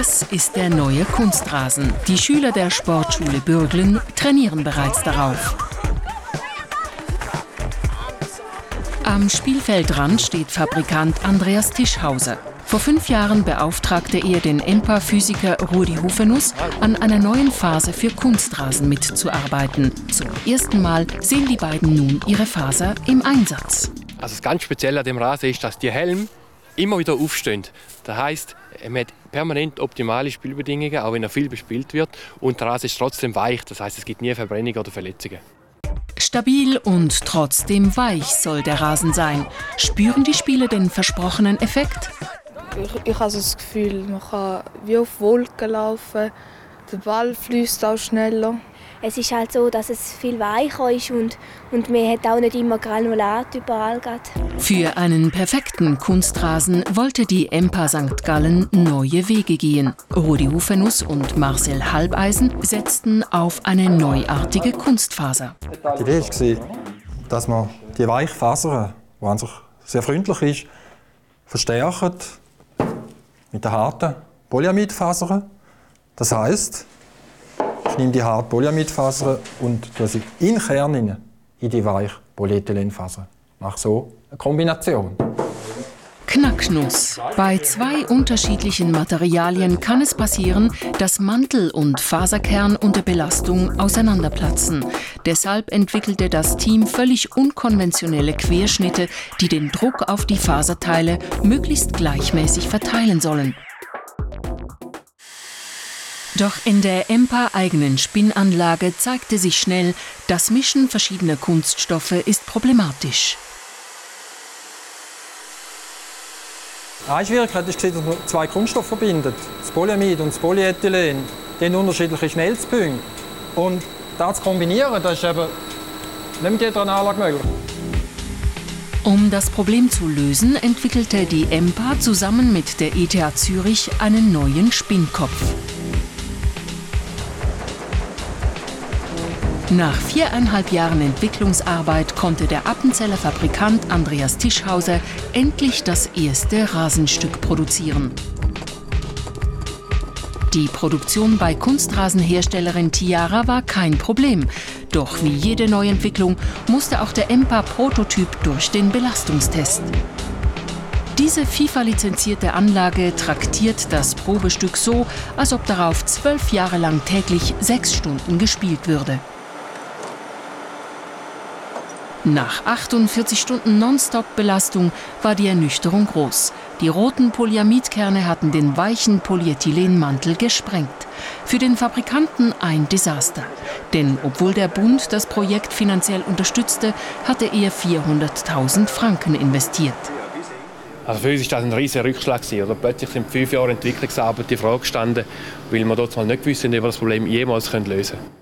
Das ist der neue Kunstrasen. Die Schüler der Sportschule Bürglen trainieren bereits darauf. Am Spielfeldrand steht Fabrikant Andreas Tischhauser. Vor fünf Jahren beauftragte er den EMPA-Physiker Rudi Hufenuss, an einer neuen Phase für Kunstrasen mitzuarbeiten. Zum ersten Mal sehen die beiden nun ihre Faser im Einsatz. Also das ganz Spezielle an dem Rasen ist, dass die Helme immer wieder aufstehen. Das heißt, man hat permanent optimale Spielbedingungen, auch wenn er viel bespielt wird. Und der Rasen ist trotzdem weich, das heißt, es gibt nie Verbrennungen oder Verletzungen. Stabil und trotzdem weich soll der Rasen sein. Spüren die Spieler den versprochenen Effekt? Ich, ich habe das Gefühl, man kann wie auf Wolken laufen. Der Ball fließt auch schneller. Es ist halt so, dass es viel weicher ist und, und man hat auch nicht immer Granulat überall. Grad. Für einen perfekten Kunstrasen wollte die EMPA St. Gallen neue Wege gehen. Rudi Hufenuss und Marcel Halbeisen setzten auf eine neuartige Kunstfaser. Die Idee war, dass man die Weichfasern, die an sich sehr freundlich ist, verstärkt mit den harten Polyamidfasern. Das heißt, ich nehme die harte Polyamidfasern und tue sie in den Kern in die weiche Polyethylenfaser. Mache so eine Kombination. Knackschnuss. Bei zwei unterschiedlichen Materialien kann es passieren, dass Mantel und Faserkern unter Belastung auseinanderplatzen. Deshalb entwickelte das Team völlig unkonventionelle Querschnitte, die den Druck auf die Faserteile möglichst gleichmäßig verteilen sollen. Doch in der EMPA-eigenen Spinnanlage zeigte sich schnell, das Mischen verschiedener Kunststoffe ist problematisch. Eine Schwierigkeit ist, dass man zwei Kunststoffe verbindet. Das Polyamid und das Polyethylen. Die haben unterschiedliche Schmelzpunkte. Und das zu kombinieren, das ist eben nicht mit jeder Anlage möglich. Um das Problem zu lösen, entwickelte die EMPA zusammen mit der ETH Zürich einen neuen Spinnkopf. Nach viereinhalb Jahren Entwicklungsarbeit konnte der Appenzeller Fabrikant Andreas Tischhauser endlich das erste Rasenstück produzieren. Die Produktion bei Kunstrasenherstellerin Tiara war kein Problem. Doch wie jede Neuentwicklung musste auch der EMPA-Prototyp durch den Belastungstest. Diese FIFA-lizenzierte Anlage traktiert das Probestück so, als ob darauf zwölf Jahre lang täglich sechs Stunden gespielt würde. Nach 48 Stunden Nonstop-Belastung war die Ernüchterung groß. Die roten Polyamidkerne hatten den weichen Polyethylenmantel gesprengt. Für den Fabrikanten ein Desaster. Denn obwohl der Bund das Projekt finanziell unterstützte, hatte er 400.000 Franken investiert. Also für uns war das ein riesiger Rückschlag. Oder? Plötzlich sind fünf Jahre Entwicklungsarbeit in Frage gestanden, weil wir dort mal nicht wussten, wie wir das Problem jemals lösen können.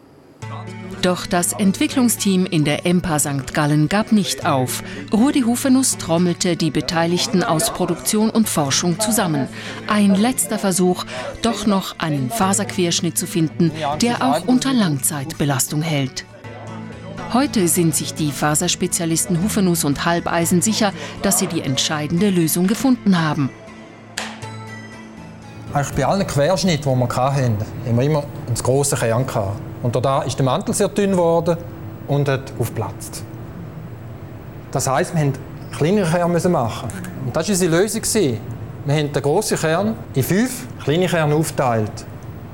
Doch das Entwicklungsteam in der EMPA St. Gallen gab nicht auf. Rudi Hufenuss trommelte die Beteiligten aus Produktion und Forschung zusammen. Ein letzter Versuch, doch noch einen Faserquerschnitt zu finden, der auch unter Langzeitbelastung hält. Heute sind sich die Faserspezialisten Hufenuss und Halbeisen sicher, dass sie die entscheidende Lösung gefunden haben. Eigentlich bei allen Querschnitten, die wir hatten, haben wir immer einen grossen Kern. Gehabt. Und da ist der Mantel sehr dünn geworden und hat aufgeplatzt. Das heisst, wir mussten kleinere Kerne machen. Und das war unsere Lösung. Wir haben den grossen Kern in fünf kleine Kerne aufgeteilt.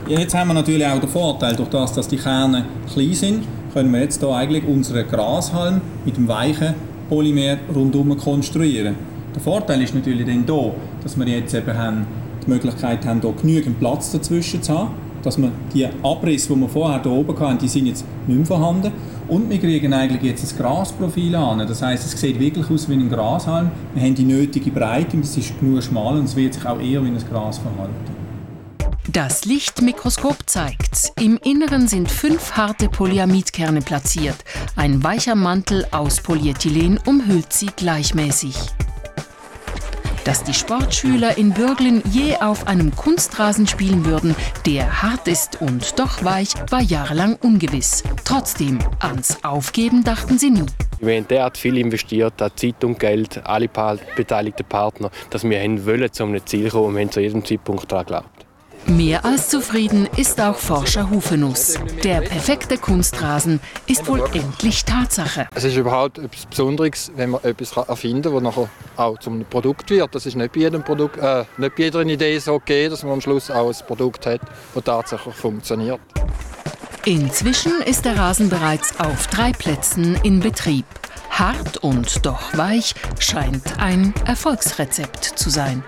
Jetzt haben wir natürlich auch den Vorteil, durch das, dass die Kerne klein sind, können wir jetzt hier eigentlich unseren Grashalm mit dem weichen Polymer rundum konstruieren. Der Vorteil ist natürlich dann hier, dass wir jetzt eben haben, die Möglichkeit haben, hier genügend Platz dazwischen zu haben dass wir die Abrisse, die wir vorher hier oben hatten, die sind jetzt nicht mehr vorhanden. Und wir kriegen eigentlich jetzt ein Grasprofil an. Das heißt, es sieht wirklich aus wie ein Grashalm. Wir haben die nötige Breite, es ist genug schmal und es wird sich auch eher wie ein Gras verhalten. Das Lichtmikroskop zeigt, im Inneren sind fünf harte Polyamidkerne platziert. Ein weicher Mantel aus Polyethylen umhüllt sie gleichmäßig. Dass die Sportschüler in Bürglen je auf einem Kunstrasen spielen würden, der hart ist und doch weich, war jahrelang ungewiss. Trotzdem, ans Aufgeben dachten sie nie. Wir haben derart viel investiert, an Zeit und Geld, alle beteiligten Partner, dass wir wollen, zu einem Ziel kommen und haben zu jedem Zeitpunkt daran geglaubt. Mehr als zufrieden ist auch Forscher Hufenuss. Der perfekte Kunstrasen ist wohl endlich Tatsache. Es ist überhaupt etwas Besonderes, wenn man etwas erfinden kann, das nachher auch zum Produkt wird. Das ist nicht bei, jedem Produkt, äh, nicht bei jeder Idee so okay, dass man am Schluss auch ein Produkt hat, das tatsächlich funktioniert. Inzwischen ist der Rasen bereits auf drei Plätzen in Betrieb. Hart und doch weich scheint ein Erfolgsrezept zu sein.